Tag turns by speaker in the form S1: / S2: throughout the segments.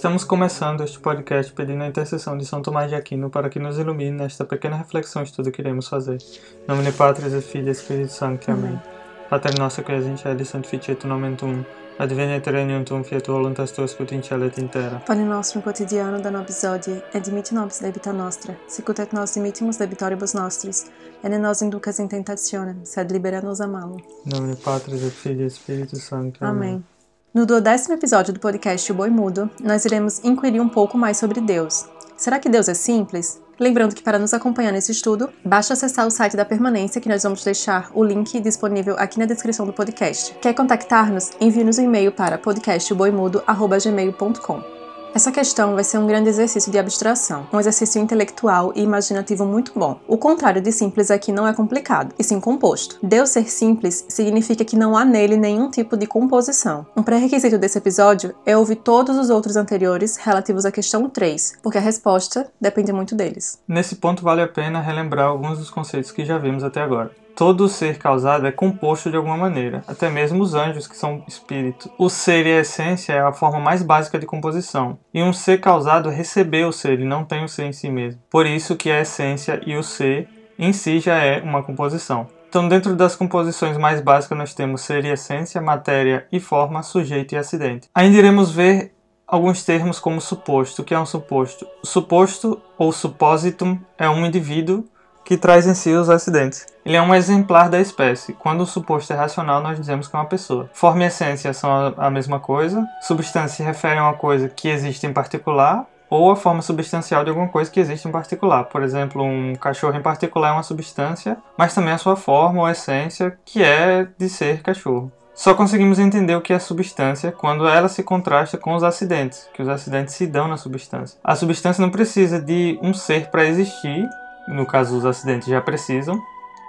S1: Estamos começando este podcast pedindo a intercessão de São Tomás de Aquino para que nos ilumine nesta pequena reflexão de tudo que iremos fazer. Em nome de Pátria, e Filho e Espírito Santo. Amém. Pater nosso que és in cieli, sanctificetur nomen tuum. Adveniat regnum tuum, fiat voluntas tua, scut in cielo et in terra.
S2: Pane nostrum quotidiano da nobis hodie, et dimitte nobis debita nostra, sicut et nos dimittimus debitoribus nostris, et ne nos inducas in tentationem, sed libera nos a malo.
S1: Em nome de Pátria, e Filho e Espírito Santo.
S2: Amém. No duodécimo episódio do podcast O Boi Mudo, nós iremos inquirir um pouco mais sobre Deus. Será que Deus é simples? Lembrando que para nos acompanhar nesse estudo, basta acessar o site da Permanência, que nós vamos deixar o link disponível aqui na descrição do podcast. Quer contactar-nos? Envie-nos um e-mail para podcastboimudo.gmail.com. Essa questão vai ser um grande exercício de abstração, um exercício intelectual e imaginativo muito bom. O contrário de simples aqui não é complicado, e sim composto. Deus ser simples significa que não há nele nenhum tipo de composição. Um pré-requisito desse episódio é ouvir todos os outros anteriores relativos à questão 3, porque a resposta depende muito deles.
S1: Nesse ponto vale a pena relembrar alguns dos conceitos que já vimos até agora todo ser causado é composto de alguma maneira, até mesmo os anjos, que são espíritos. O ser e a essência é a forma mais básica de composição, e um ser causado recebeu o ser e não tem o ser em si mesmo. Por isso que a essência e o ser em si já é uma composição. Então, dentro das composições mais básicas, nós temos ser e essência, matéria e forma, sujeito e acidente. Ainda iremos ver alguns termos como suposto. O que é um suposto? O suposto ou suppositum é um indivíduo que traz em si os acidentes. Ele é um exemplar da espécie. Quando o suposto é racional, nós dizemos que é uma pessoa. Forma e essência são a mesma coisa. Substância se refere a uma coisa que existe em particular ou a forma substancial de alguma coisa que existe em particular. Por exemplo, um cachorro em particular é uma substância, mas também a sua forma ou essência, que é de ser cachorro. Só conseguimos entender o que é substância quando ela se contrasta com os acidentes, que os acidentes se dão na substância. A substância não precisa de um ser para existir, no caso os acidentes já precisam,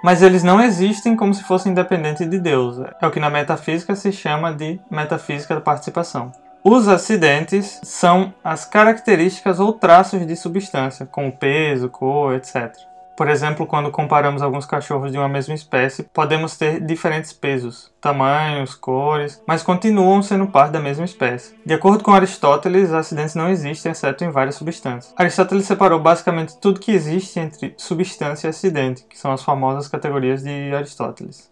S1: mas eles não existem como se fossem independentes de Deus. É o que na metafísica se chama de metafísica da participação. Os acidentes são as características ou traços de substância, como peso, cor, etc. Por exemplo, quando comparamos alguns cachorros de uma mesma espécie, podemos ter diferentes pesos, tamanhos, cores, mas continuam sendo parte da mesma espécie. De acordo com Aristóteles, acidentes não existem exceto em várias substâncias. Aristóteles separou basicamente tudo que existe entre substância e acidente, que são as famosas categorias de Aristóteles.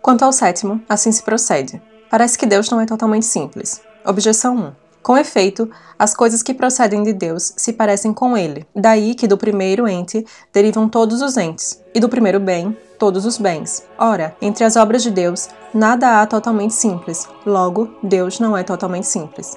S2: Quanto ao sétimo, assim se procede. Parece que Deus não é totalmente simples. Objeção 1. Com efeito, as coisas que procedem de Deus se parecem com ele. Daí que do primeiro ente derivam todos os entes, e do primeiro bem, todos os bens. Ora, entre as obras de Deus, nada há totalmente simples. Logo, Deus não é totalmente simples.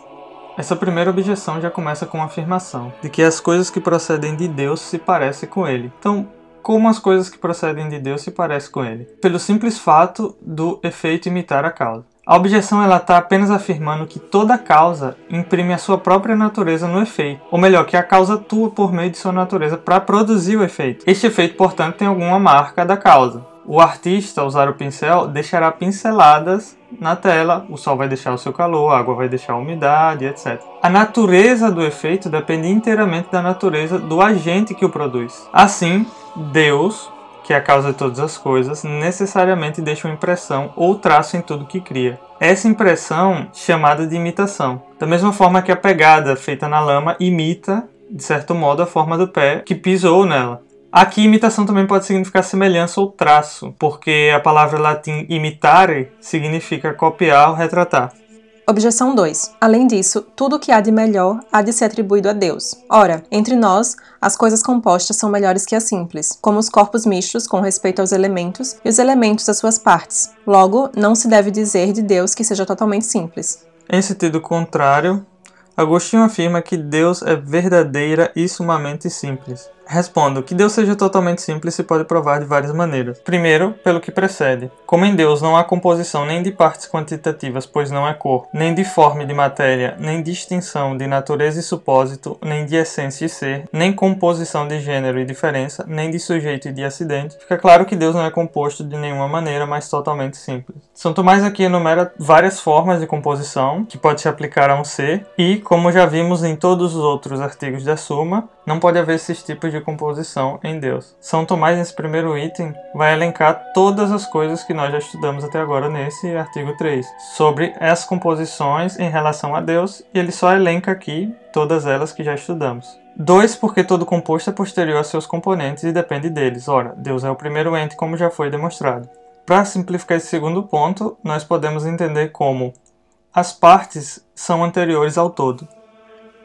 S1: Essa primeira objeção já começa com a afirmação de que as coisas que procedem de Deus se parecem com ele. Então, como as coisas que procedem de Deus se parecem com ele? Pelo simples fato do efeito imitar a causa. A objeção ela está apenas afirmando que toda causa imprime a sua própria natureza no efeito, ou melhor, que a causa atua por meio de sua natureza para produzir o efeito. Este efeito, portanto, tem alguma marca da causa. O artista, ao usar o pincel, deixará pinceladas na tela, o sol vai deixar o seu calor, a água vai deixar a umidade, etc. A natureza do efeito depende inteiramente da natureza do agente que o produz. Assim, Deus, que é a causa de todas as coisas, necessariamente deixa uma impressão ou traço em tudo que cria. Essa impressão chamada de imitação. Da mesma forma que a pegada feita na lama imita, de certo modo, a forma do pé que pisou nela. Aqui, imitação também pode significar semelhança ou traço, porque a palavra latim imitare significa copiar ou retratar.
S2: Objeção 2. Além disso, tudo o que há de melhor há de ser atribuído a Deus. Ora, entre nós, as coisas compostas são melhores que as simples, como os corpos mistos com respeito aos elementos e os elementos às suas partes. Logo, não se deve dizer de Deus que seja totalmente simples.
S1: Em sentido contrário, Agostinho afirma que Deus é verdadeira e sumamente simples. Respondo que Deus seja totalmente simples se pode provar de várias maneiras. Primeiro, pelo que precede. Como em Deus não há composição nem de partes quantitativas, pois não é corpo, nem de forma de matéria, nem distinção de natureza e supósito, nem de essência e ser, nem composição de gênero e diferença, nem de sujeito e de acidente, fica claro que Deus não é composto de nenhuma maneira, mas totalmente simples. São Tomás aqui enumera várias formas de composição que pode se aplicar a um ser, e, como já vimos em todos os outros artigos da Suma, não pode haver esses tipos de de composição em Deus. São Tomás, nesse primeiro item, vai elencar todas as coisas que nós já estudamos até agora nesse artigo 3, sobre as composições em relação a Deus, e ele só elenca aqui todas elas que já estudamos. 2. Porque todo composto é posterior a seus componentes e depende deles. Ora, Deus é o primeiro ente, como já foi demonstrado. Para simplificar esse segundo ponto, nós podemos entender como as partes são anteriores ao todo.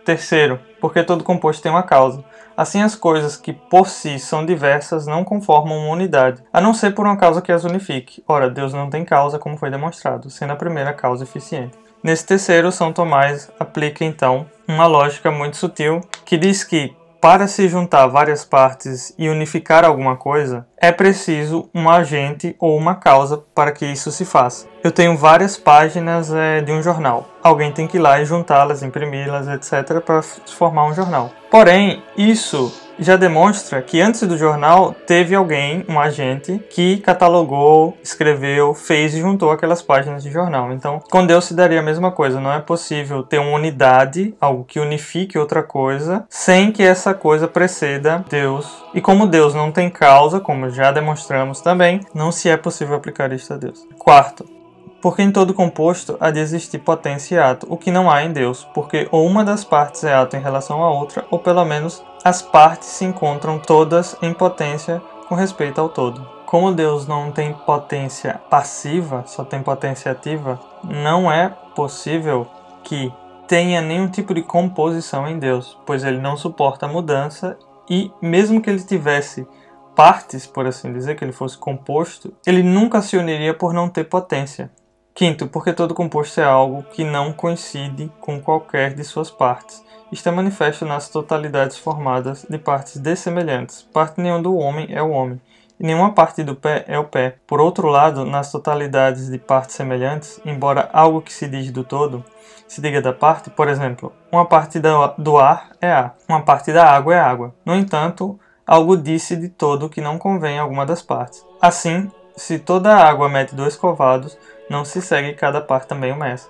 S1: Terceiro, porque todo composto tem uma causa. Assim, as coisas que por si são diversas não conformam uma unidade, a não ser por uma causa que as unifique. Ora, Deus não tem causa, como foi demonstrado, sendo a primeira causa eficiente. Nesse terceiro, São Tomás aplica então uma lógica muito sutil que diz que para se juntar várias partes e unificar alguma coisa, é preciso um agente ou uma causa para que isso se faça. Eu tenho várias páginas é, de um jornal. Alguém tem que ir lá e juntá-las, imprimi-las, etc., para formar um jornal. Porém, isso já demonstra que antes do jornal teve alguém, um agente, que catalogou, escreveu, fez e juntou aquelas páginas de jornal. Então, com Deus se daria a mesma coisa. Não é possível ter uma unidade, algo que unifique outra coisa, sem que essa coisa preceda Deus. E como Deus não tem causa, como já demonstramos também, não se é possível aplicar isto a Deus. Quarto, porque em todo composto há de existir potência e ato, o que não há em Deus, porque ou uma das partes é ato em relação à outra, ou pelo menos as partes se encontram todas em potência com respeito ao todo. Como Deus não tem potência passiva, só tem potência ativa, não é possível que tenha nenhum tipo de composição em Deus, pois ele não suporta a mudança e, mesmo que ele tivesse partes, por assim dizer, que ele fosse composto, ele nunca se uniria por não ter potência. Quinto, porque todo composto é algo que não coincide com qualquer de suas partes. É manifesto nas totalidades formadas de partes dessemelhantes. Parte nenhuma do homem é o homem, e nenhuma parte do pé é o pé. Por outro lado, nas totalidades de partes semelhantes, embora algo que se diz do todo se diga da parte, por exemplo, uma parte do ar é ar, uma parte da água é água. No entanto, algo disse de todo que não convém a alguma das partes. Assim, se toda a água mete dois covados, não se segue cada par também o meça.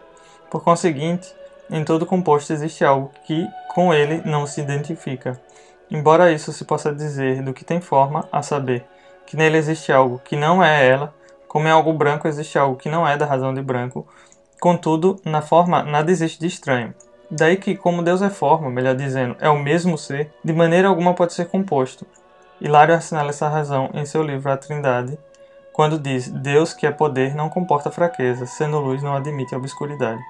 S1: Por conseguinte, em todo composto existe algo que com ele não se identifica. Embora isso se possa dizer do que tem forma, a saber, que nele existe algo que não é ela, como em algo branco existe algo que não é da razão de branco, contudo, na forma nada existe de estranho. Daí que, como Deus é forma, melhor dizendo, é o mesmo ser, de maneira alguma pode ser composto. Hilário assinala essa razão em seu livro A Trindade, quando diz: Deus, que é poder, não comporta fraqueza, sendo luz, não admite obscuridade.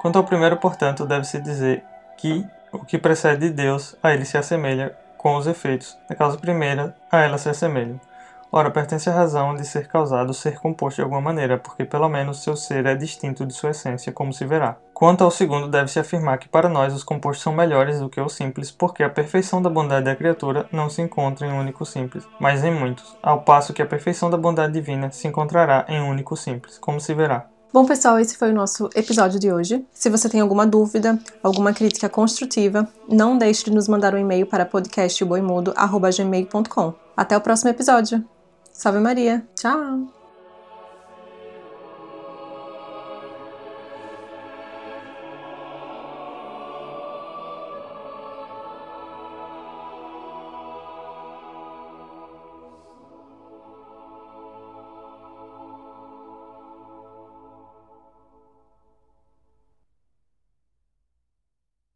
S1: Quanto ao primeiro, portanto, deve-se dizer que o que precede de Deus, a ele se assemelha com os efeitos. A causa primeira, a ela se assemelha. Ora, pertence à razão de ser causado ser composto de alguma maneira, porque pelo menos seu ser é distinto de sua essência, como se verá. Quanto ao segundo, deve-se afirmar que para nós os compostos são melhores do que os simples, porque a perfeição da bondade da criatura não se encontra em um único simples, mas em muitos, ao passo que a perfeição da bondade divina se encontrará em um único simples, como se verá.
S2: Bom, pessoal, esse foi o nosso episódio de hoje. Se você tem alguma dúvida, alguma crítica construtiva, não deixe de nos mandar um e-mail para podcastboimudo.gmail.com. Até o próximo episódio! Salve Maria. Tchau.